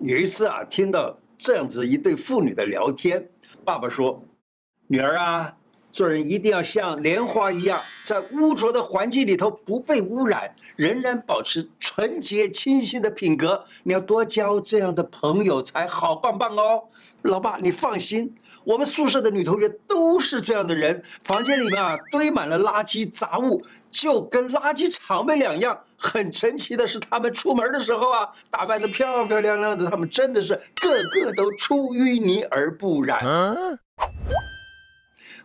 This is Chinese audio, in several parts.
有一次啊，听到这样子一对父女的聊天，爸爸说：“女儿啊。”做人一定要像莲花一样，在污浊的环境里头不被污染，仍然保持纯洁清新的品格。你要多交这样的朋友才好棒棒哦，老爸，你放心，我们宿舍的女同学都是这样的人。房间里面啊堆满了垃圾杂物，就跟垃圾场没两样。很神奇的是，他们出门的时候啊，打扮得漂漂亮亮的，他们真的是个个都出淤泥而不染。啊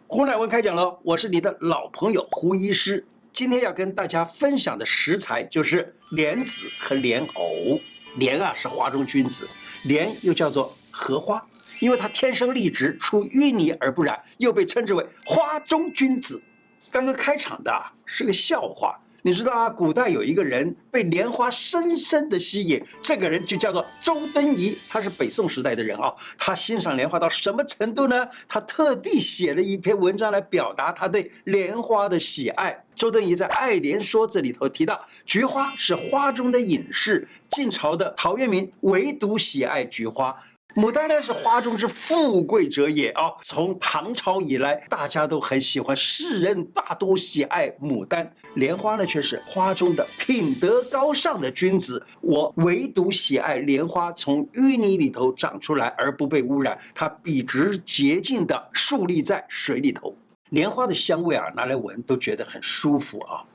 胡乃文开讲喽，我是你的老朋友胡医师。今天要跟大家分享的食材就是莲子和莲藕。莲啊是花中君子，莲又叫做荷花，因为它天生丽质，出淤泥而不染，又被称之为花中君子。刚刚开场的是个笑话。你知道啊，古代有一个人被莲花深深的吸引，这个人就叫做周敦颐，他是北宋时代的人啊。他欣赏莲花到什么程度呢？他特地写了一篇文章来表达他对莲花的喜爱。周敦颐在《爱莲说》这里头提到，菊花是花中的隐士，晋朝的陶渊明唯独喜爱菊花。牡丹呢是花中之富贵者也啊！从唐朝以来，大家都很喜欢，世人大多喜爱牡丹。莲花呢却是花中的品德高尚的君子，我唯独喜爱莲花从淤泥里头长出来而不被污染，它笔直洁净的竖立在水里头。莲花的香味啊，拿来闻都觉得很舒服啊。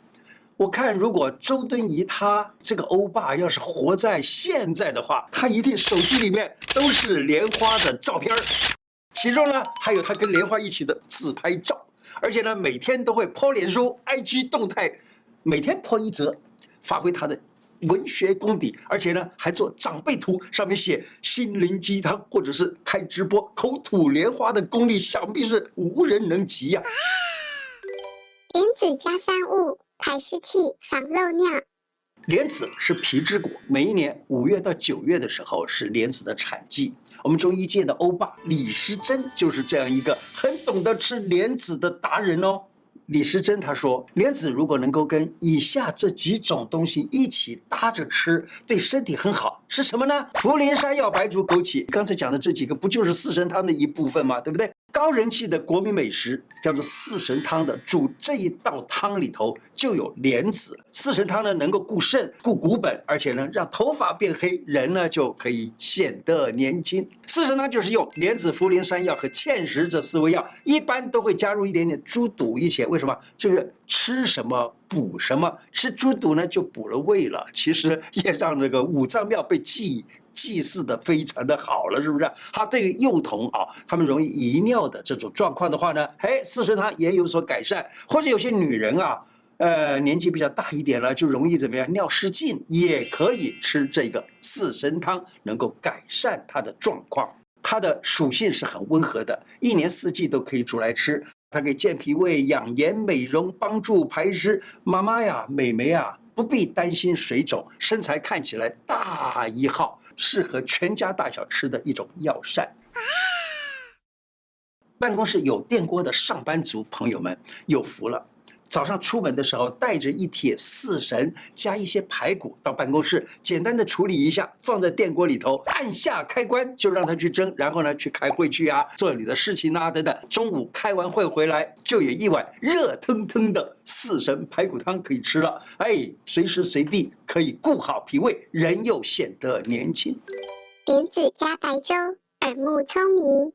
我看，如果周敦颐他这个欧巴要是活在现在的话，他一定手机里面都是莲花的照片儿，其中呢还有他跟莲花一起的自拍照，而且呢每天都会抛脸书、IG 动态，每天抛一则，发挥他的文学功底，而且呢还做长辈图，上面写心灵鸡汤，或者是开直播口吐莲花的功力，想必是无人能及呀、啊。莲子加三物。排湿气，防漏尿。莲子是皮之果，每一年五月到九月的时候是莲子的产季。我们中医界的欧巴李时珍就是这样一个很懂得吃莲子的达人哦。李时珍他说，莲子如果能够跟以下这几种东西一起搭着吃，对身体很好。是什么呢？茯苓、山药、白术、枸杞。刚才讲的这几个不就是四神汤的一部分吗？对不对？高人气的国民美食叫做四神汤的，煮这一道汤里头就有莲子。四神汤呢，能够固肾、固骨本，而且呢让头发变黑，人呢就可以显得年轻。四神汤就是用莲子、茯苓、山药和芡实这四味药，一般都会加入一点点猪肚一起。为什么？就是吃什么补什么，吃猪肚呢就补了胃了，其实也让这个五脏庙被祭。祭祀的非常的好了，是不是？它对于幼童啊，他们容易遗尿的这种状况的话呢，哎，四神汤也有所改善。或者有些女人啊，呃，年纪比较大一点了，就容易怎么样，尿失禁，也可以吃这个四神汤，能够改善她的状况。它的属性是很温和的，一年四季都可以煮来吃。它可以健脾胃、养颜、美容、帮助排湿。妈妈呀，美眉啊。不必担心水肿，身材看起来大一号，适合全家大小吃的一种药膳。办公室有电锅的上班族朋友们有福了。早上出门的时候，带着一铁四神加一些排骨到办公室，简单的处理一下，放在电锅里头，按下开关就让它去蒸，然后呢去开会去啊，做你的事情啊等等。中午开完会回来，就有一碗热腾腾的四神排骨汤可以吃了。哎，随时随地可以顾好脾胃，人又显得年轻。莲子加白粥，耳目聪明。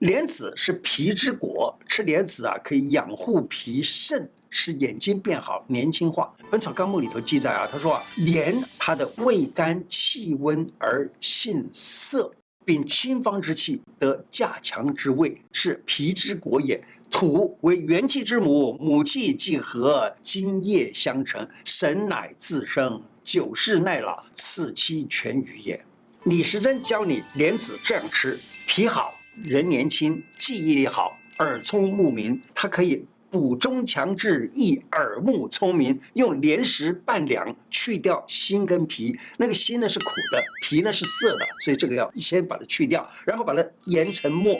莲子是脾之果，吃莲子啊可以养护脾肾。使眼睛变好、年轻化。《本草纲目》里头记载啊，他说啊，莲它的味甘气温而性涩，秉清芳之气，得驾强之味，是脾之果也。土为元气之母，母气既和，精液相成，神乃自生，久视耐老，此其全于也。李时珍教你莲子这样吃，脾好，人年轻，记忆力好，耳聪目明，它可以。补中强志，益耳目聪明，用连食半两，去掉心跟脾。那个心呢是苦的，脾呢是涩的，所以这个要先把它去掉，然后把它研成末，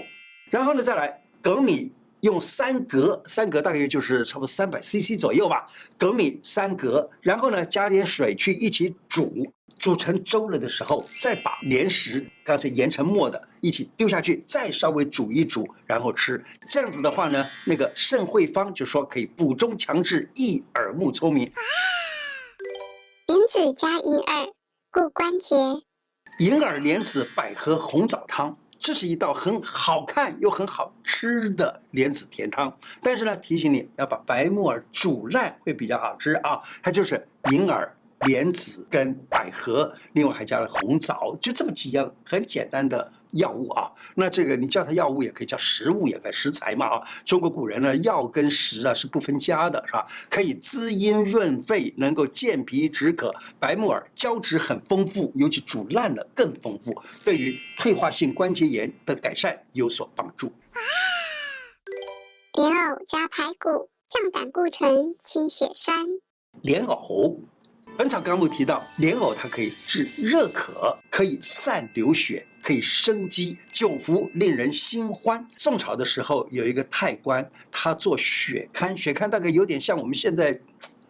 然后呢再来粳米。用三格，三格大概就是差不多三百 CC 左右吧，粳米三格，然后呢加点水去一起煮，煮成粥了的时候，再把莲食刚才研成末的一起丢下去，再稍微煮一煮，然后吃。这样子的话呢，那个盛惠方就说可以补中强志，益耳目聪明。银子加银耳，固关节。银耳莲子百合红枣汤。这是一道很好看又很好吃的莲子甜汤，但是呢，提醒你要把白木耳煮烂会比较好吃啊。它就是银耳。莲子跟百合，另外还加了红枣，就这么几样很简单的药物啊。那这个你叫它药物也可以叫食物，也可以食材嘛啊。中国古人呢，药跟食啊是不分家的，是吧？可以滋阴润肺，能够健脾止渴。白木耳胶质很丰富，尤其煮烂了更丰富，对于退化性关节炎的改善有所帮助。莲藕加排骨，降胆固醇，清血栓。莲藕。《本草纲目》提到，莲藕它可以治热渴，可以散流血，可以生肌，久服令人心欢。宋朝的时候，有一个太官，他做血勘，血勘大概有点像我们现在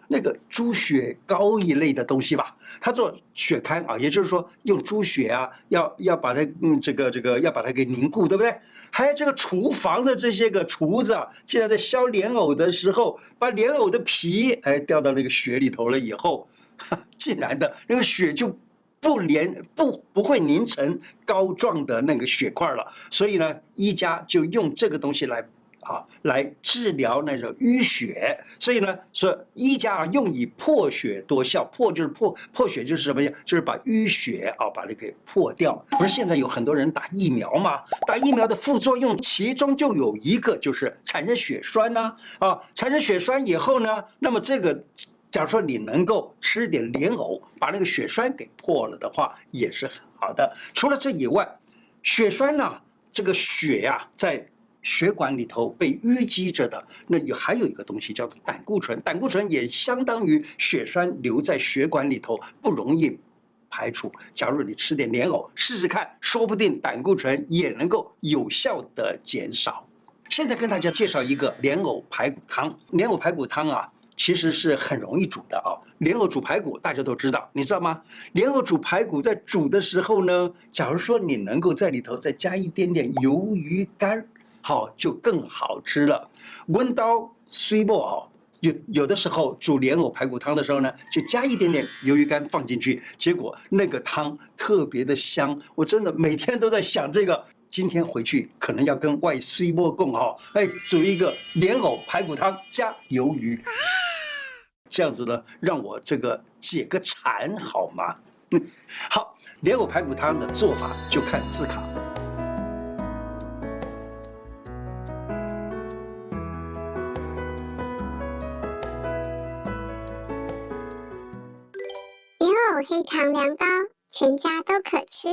那个猪血糕一类的东西吧。他做血勘啊，也就是说用猪血啊，要要把它嗯这个这个要把它给凝固，对不对？还有这个厨房的这些个厨子啊，竟然在削莲藕的时候，把莲藕的皮哎掉到那个血里头了以后。进来的那个血就不连不不会凝成膏状的那个血块了，所以呢，医家就用这个东西来啊来治疗那种淤血。所以呢，说医家用以破血多效，破就是破破血就是什么呀？就是把淤血啊把它给破掉。不是现在有很多人打疫苗吗？打疫苗的副作用其中就有一个就是产生血栓呐啊，产生血栓以后呢，那么这个。假如说你能够吃点莲藕，把那个血栓给破了的话，也是很好的。除了这以外，血栓呢，这个血呀、在血管里头被淤积着的，那有还有一个东西叫做胆固醇，胆固醇也相当于血栓留在血管里头不容易排除。假如你吃点莲藕，试试看，说不定胆固醇也能够有效的减少。现在跟大家介绍一个莲藕排骨汤，莲藕排骨汤啊。其实是很容易煮的啊，莲藕煮排骨大家都知道，你知道吗？莲藕煮排骨在煮的时候呢，假如说你能够在里头再加一点点鱿鱼干，好，就更好吃了。温刀虽末哦，有有的时候煮莲藕排骨汤的时候呢，就加一点点鱿鱼干放进去，结果那个汤特别的香。我真的每天都在想这个，今天回去可能要跟外虽末共哈，哎，煮一个莲藕排骨汤加鱿鱼。这样子呢，让我这个解个馋好吗？嗯，好，莲藕排骨汤的做法就看字卡。莲藕黑糖凉糕，全家都可吃。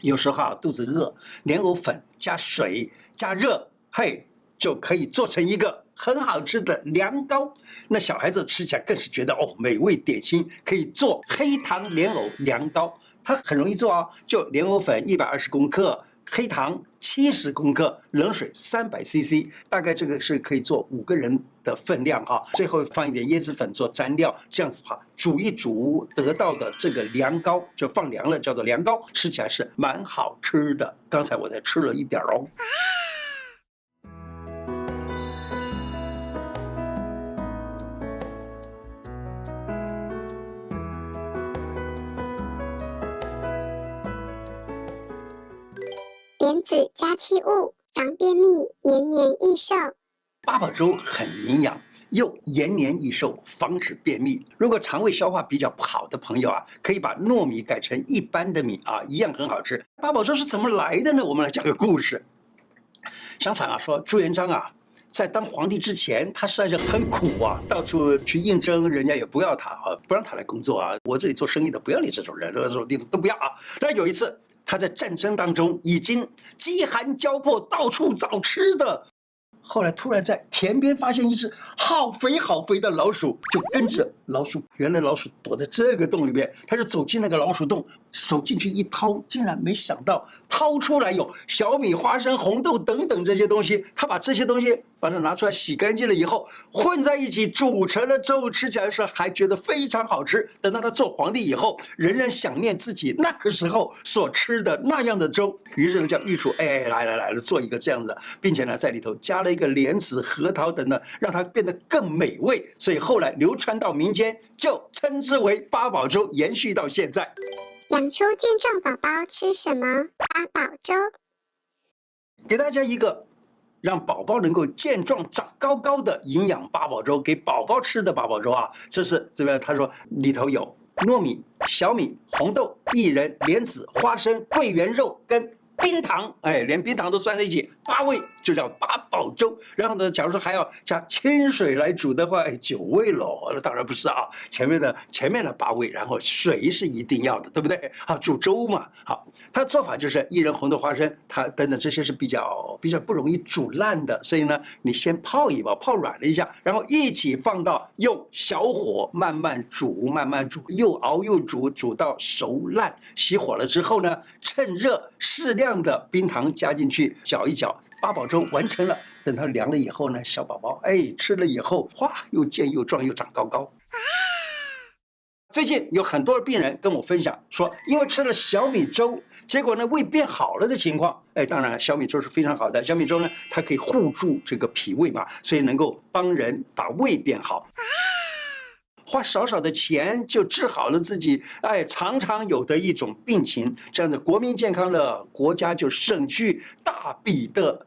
有时候啊，肚子饿，莲藕粉加水加热，嘿，就可以做成一个。很好吃的凉糕，那小孩子吃起来更是觉得哦，美味点心，可以做黑糖莲藕凉糕，它很容易做啊，就莲藕粉一百二十克，黑糖七十克，冷水三百 CC，大概这个是可以做五个人的分量哈。最后放一点椰子粉做蘸料，这样子哈煮一煮得到的这个凉糕就放凉了，叫做凉糕，吃起来是蛮好吃的。刚才我才吃了一点哦。子加气物，防便秘，延年益寿。八宝粥很营养，又延年益寿，防止便秘。如果肠胃消化比较不好的朋友啊，可以把糯米改成一般的米啊，一样很好吃。八宝粥是怎么来的呢？我们来讲个故事。相传啊，说朱元璋啊，在当皇帝之前，他实在是很苦啊，到处去应征，人家也不要他啊，不让他来工作啊。我这里做生意的，不要你这种人，这种地方都不要啊。那有一次。他在战争当中已经饥寒交迫，到处找吃的。后来突然在田边发现一只好肥好肥的老鼠，就跟着老鼠。原来老鼠躲在这个洞里面，他就走进那个老鼠洞，手进去一掏，竟然没想到掏出来有小米、花生、红豆等等这些东西。他把这些东西把它拿出来洗干净了以后，混在一起煮成了粥，吃起来时候还觉得非常好吃。等到他做皇帝以后，仍然想念自己那个时候所吃的那样的粥，于是呢叫御厨，哎，来来来了，做一个这样子，并且呢在里头加了一个莲子、核桃等等，让它变得更美味。所以后来流传到民间，就称之为八宝粥，延续到现在。养出健壮宝宝吃什么？八宝粥。给大家一个。让宝宝能够健壮长高高的营养八宝粥，给宝宝吃的八宝粥啊！这是这边他说里头有糯米、小米、红豆、薏仁、莲子、花生、桂圆肉跟冰糖，哎，连冰糖都算在一起，八味。就叫八宝粥，然后呢，假如说还要加清水来煮的话，哎，九味喽。那当然不是啊，前面的前面的八味，然后水是一定要的，对不对？啊，煮粥嘛。好，它做法就是薏仁、红豆、花生，它等等这些是比较比较不容易煮烂的，所以呢，你先泡一泡，泡软了一下，然后一起放到用小火慢慢煮，慢慢煮，又熬又煮，煮到熟烂。熄火了之后呢，趁热适量的冰糖加进去，搅一搅。八宝粥完成了，等它凉了以后呢，小宝宝哎吃了以后，哇，又健又壮又长高高。最近有很多病人跟我分享说，因为吃了小米粥，结果呢胃变好了的情况。哎，当然小米粥是非常好的，小米粥呢它可以护住这个脾胃嘛，所以能够帮人把胃变好。花少少的钱就治好了自己哎常常有的一种病情，这样子国民健康了，国家就省去大笔的。